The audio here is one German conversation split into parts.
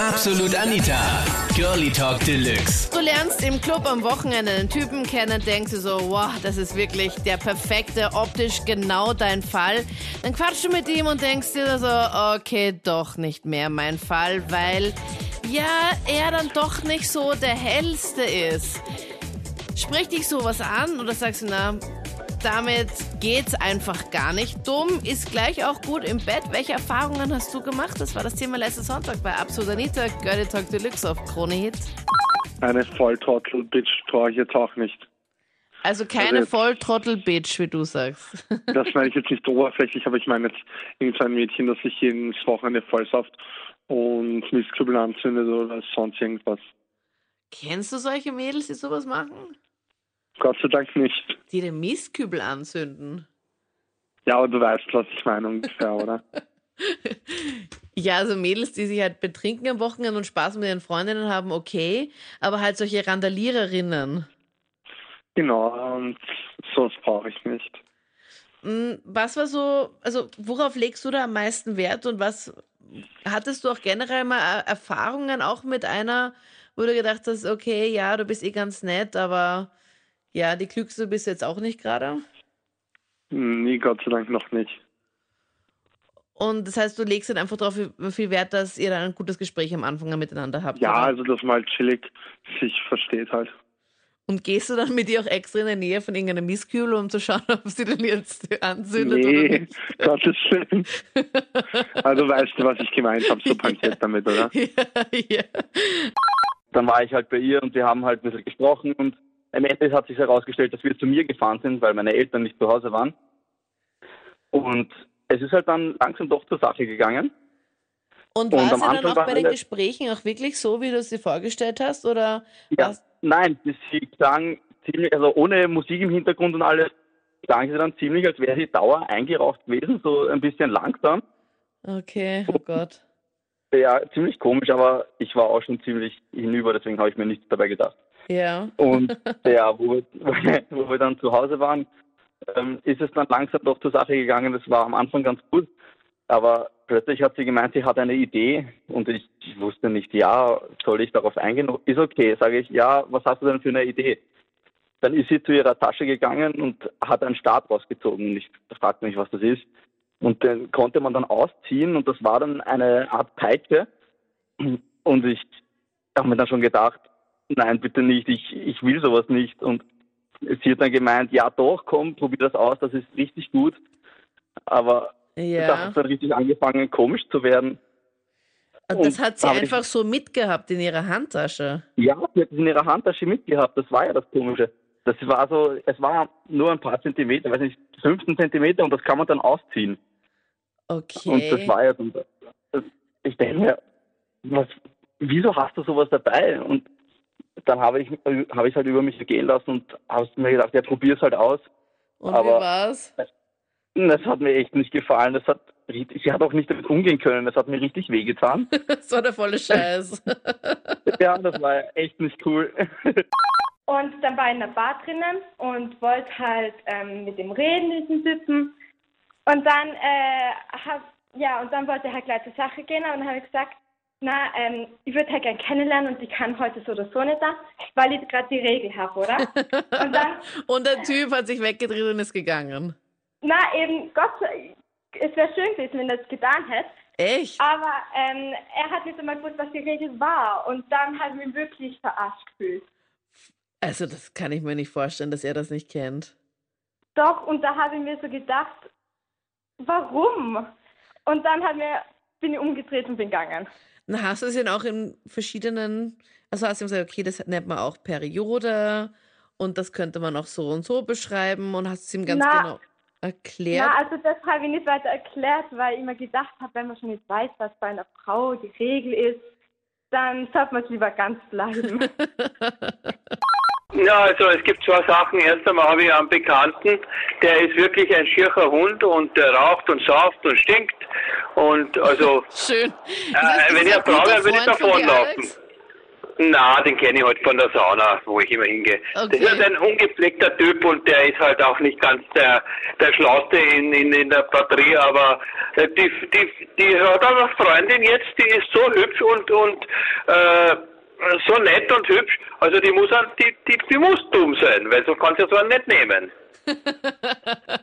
Absolut Anita. Girlie Talk Deluxe. Du lernst im Club am Wochenende einen Typen kennen, denkst du so, wow, das ist wirklich der perfekte, optisch genau dein Fall. Dann quatschst du mit ihm und denkst dir so, okay, doch nicht mehr mein Fall, weil ja, er dann doch nicht so der hellste ist. Spricht dich sowas an oder sagst du, na, damit geht's einfach gar nicht. Dumm ist gleich auch gut im Bett. Welche Erfahrungen hast du gemacht? Das war das Thema letzten Sonntag bei Absolut Anita, Girlie Talk Deluxe auf Krone Hit. Eine Volltrottel-Bitch traue ich jetzt auch nicht. Also keine Also Volltrottel-Bitch, wie du sagst. Das meine ich jetzt nicht oberflächlich, aber ich meine jetzt irgendein Mädchen, das sich jedes Wochenende vollsauft und Mistkübel anzündet oder sonst irgendwas. Kennst du solche Mädels, die sowas machen? Gott sei Dank nicht. Die den Mistkübel anzünden. Ja, aber du weißt, was ich meine ungefähr, oder? Ja, also Mädels, die sich halt betrinken am Wochenende und Spaß mit ihren Freundinnen haben, okay. Aber halt solche Randaliererinnen. Genau, und sowas brauche ich nicht. Mm, Was war so, also worauf legst du da am meisten Wert und was hattest du auch generell mal äh, Erfahrungen auch mit einer, wo du gedacht hast, okay, ja, du bist eh ganz nett, aber ja, die klügste bist du jetzt auch nicht gerade? Nee, Gott sei Dank noch nicht. Und das heißt, du legst dann einfach darauf viel Wert, dass ihr dann ein gutes Gespräch am Anfang miteinander habt. Ja, oder? also dass man halt chillig sich versteht halt. Und gehst du dann mit ihr auch extra in der Nähe von irgendeiner Misskübel, um zu schauen, ob sie denn jetzt anzündet oder Nee, nicht? Gottes Willen. Also weißt du, was ich gemeint habe, so pointiert damit, oder? Ja, ja. dann war ich halt bei ihr und wir haben halt ein bisschen gesprochen und am Ende hat sich herausgestellt, dass wir zu mir gefahren sind, weil meine Eltern nicht zu Hause waren. Und es ist halt dann langsam doch zur Sache gegangen. Und Und war es dann auch bei den Gesprächen auch wirklich so, wie du es dir vorgestellt hast? Oder Ja, nein, sie klang ziemlich, also ohne Musik im Hintergrund und alles, klang sie dann ziemlich, als wäre sie Dauer eingeraucht gewesen, so ein bisschen langsam. Okay, oh Gott. Ja, ziemlich komisch, aber ich war auch schon ziemlich hinüber, deswegen habe ich mir nichts dabei gedacht. Ja. Und ja, wo wir, wo wir dann zu Hause waren, ähm, ist es dann langsam doch zur Sache gegangen. Das war am Anfang ganz gut. Aber plötzlich hat sie gemeint, sie hat eine Idee und ich wusste nicht, ja, soll ich darauf eingehen? Ist okay, sage ich, ja, was hast du denn für eine Idee? Dann ist sie zu ihrer Tasche gegangen und hat einen Stab rausgezogen. Und ich fragte mich, was das ist. Und den konnte man dann ausziehen und das war dann eine Art Peitsche. Und ich habe mir dann schon gedacht, nein, bitte nicht, ich, ich will sowas nicht. Und sie hat dann gemeint, ja doch, komm, probier das aus, das ist richtig gut. Aber da Ja. hat es dann richtig angefangen, komisch zu werden. Und das hat sie da hab ich- einfach so mitgehabt in ihrer Handtasche. Ja, sie hat es in ihrer Handtasche mitgehabt, das war ja das Komische. Das war so, es war nur ein paar Zentimeter, weiß nicht, 15 Zentimeter und das kann man dann ausziehen. Okay. Und das war ja dann, ich denke mir, was, wieso hast du sowas dabei? Und dann habe ich habe ich halt über mich gehen lassen und habe mir gedacht, ja, probier's halt aus. Und wie aber- war's? Das hat mir echt nicht gefallen. Das hat sie hat auch nicht damit umgehen können. Das hat mir richtig wehgetan. Das war der volle Scheiß. ja, das war echt nicht cool. Und dann war ich in der Bar drinnen und wollte halt ähm, mit dem reden, mit dem Typen. Und dann, äh, hab, ja, und dann wollte er halt gleich zur Sache gehen. Und dann habe ich gesagt, na, ähm, ich würde halt gern kennenlernen und ich kann heute so oder so nicht da, weil ich gerade die Regel habe, oder? und dann, Und der Typ hat sich weggedreht und ist gegangen. na eben, Gott sei es wäre schön gewesen, wenn er es getan hätte. Echt? Aber ähm, er hat nicht einmal gewusst, was die Regel war. Und dann hat mich wirklich verarscht gefühlt. Also, das kann ich mir nicht vorstellen, dass er das nicht kennt. Doch, und da habe ich mir so gedacht, warum? Und dann hat mir, bin ich umgedreht und bin gegangen. Dann hast du es ja auch in verschiedenen, also hast du ihm gesagt, okay, das nennt man auch Periode und das könnte man auch so und so beschreiben und hast es ihm ganz Na, genau erklärt. Ja, also das habe ich nicht weiter erklärt, weil ich immer gedacht habe, wenn man schon nicht weiß, was bei einer Frau die Regel ist, dann sollte man es lieber ganz bleiben. Ja, also es gibt zwei Sachen. Erst einmal habe ich einen Bekannten, der ist wirklich ein schiercher Hund und der raucht und sauft und stinkt. Und also, Schön. Äh, wenn ich eine Frau wäre, würde ich davonlaufen. Na, den kenne ich halt von der Sauna, wo ich immer hingehe. Okay. Das ist halt ein ungepflegter Typ und der ist halt auch nicht ganz der, der Schlauste in, in, in der Batterie, aber äh, die, die, die hat eine Freundin jetzt, die ist so hübsch und, und äh, so nett und hübsch, also die muss an- die, die, die muss dumm sein, weil so kann sie so einen nicht nehmen.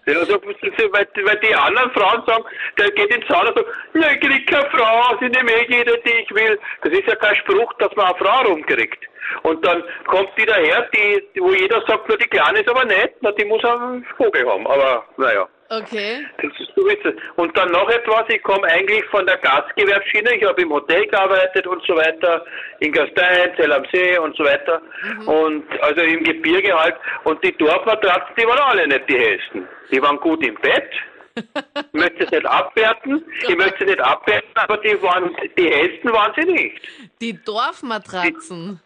Ja, so, weil, weil die anderen Frauen sagen, der geht ins Sauna und sagt, ja, ich krieg keine Frau, sie nehmen eh jede, die ich will. Das ist ja kein Spruch, dass man eine Frau rumkriegt. Und dann kommt die daher, die, wo jeder sagt, nur die Kleine ist aber nett, na, die muss einen Vogel haben. Aber naja. Okay. Das ist so es. Und dann noch etwas, ich komme eigentlich von der Gastgewerbschiene, ich habe im Hotel gearbeitet und so weiter, in Gastein, Zell am See und so weiter. Und also im Gebirge halt. Und die Dorfmatratzen, die waren alle nicht die hellsten. Die waren gut im Bett. Ich möchte es nicht abwerten, ich möchte es nicht abwerten, aber die waren, die hellsten waren sie nicht. Die Dorfmatratzen.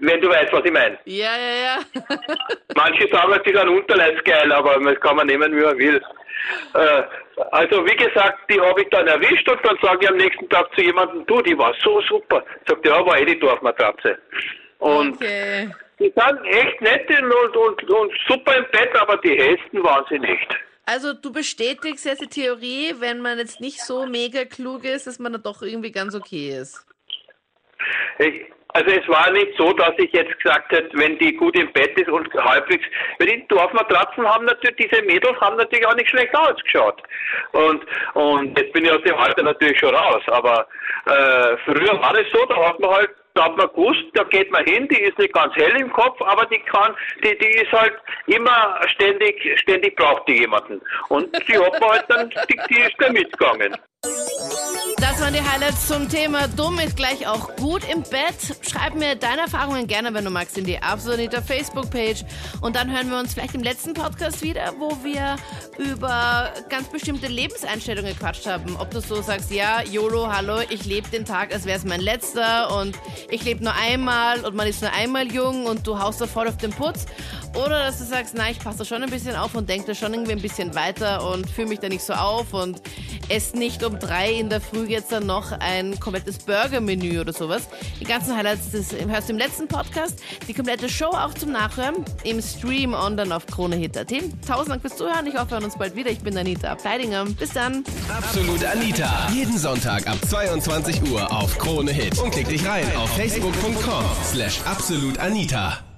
Wenn du weißt, was ich meine. Ja, ja, ja. Manche sagen natürlich ein Unterleibsgeil, aber das kann man nehmen, wie man will. Äh, also wie gesagt, die habe ich dann erwischt und dann sage ich am nächsten Tag zu jemandem, du, die war so super. Sagt, ja, war eh die Dorfmatratze. Und Okay. die sind echt nette und, und, und super im Bett, aber die hellsten waren sie nicht. Also du bestätigst jetzt die Theorie, wenn man jetzt nicht so mega klug ist, dass man dann doch irgendwie ganz okay ist. Ich, also es war nicht so, dass ich jetzt gesagt hätte, wenn die gut im Bett ist und halbwegs, weil die Dorfmatratzen haben natürlich, diese Mädels haben natürlich auch nicht schlecht ausgeschaut. Und, und jetzt bin ich aus dem Alter natürlich schon raus, aber äh, früher war es so, da hat man halt da hat man gewusst, da geht man hin, die ist nicht ganz hell im Kopf, aber die kann, die, die ist halt immer ständig, ständig braucht die jemanden. Und die hat man halt dann, die, die ist da mitgegangen. Das waren die Highlights zum Thema Dumm ist gleich auch gut im Bett. Schreib mir deine Erfahrungen gerne, wenn du magst, in die Absoluter Facebook-Page. Und dann hören wir uns vielleicht im letzten Podcast wieder, wo wir über ganz bestimmte Lebenseinstellungen gequatscht haben. Ob du so sagst, ja, YOLO, hallo, ich lebe den Tag, als wäre es mein letzter und ich lebe nur einmal und man ist nur einmal jung und du haust da voll auf den Putz. Oder dass du sagst, nein, ich passe da schon ein bisschen auf und denke da schon irgendwie ein bisschen weiter und fühle mich da nicht so auf und esse nicht um drei in der Früh jetzt dann noch ein komplettes Burger-Menü oder sowas. Die ganzen Highlights das hörst du im letzten Podcast. Die komplette Show auch zum Nachhören im Stream online auf KroneHit.at. Tausend Dank fürs Zuhören. Ich hoffe, wir hören uns bald wieder. Ich bin Anita Abteidinger. Bis dann. Absolut Anita. Jeden Sonntag ab 22 Uhr auf Krone Hit. Und klick dich rein auf facebook.com slash absolutanita.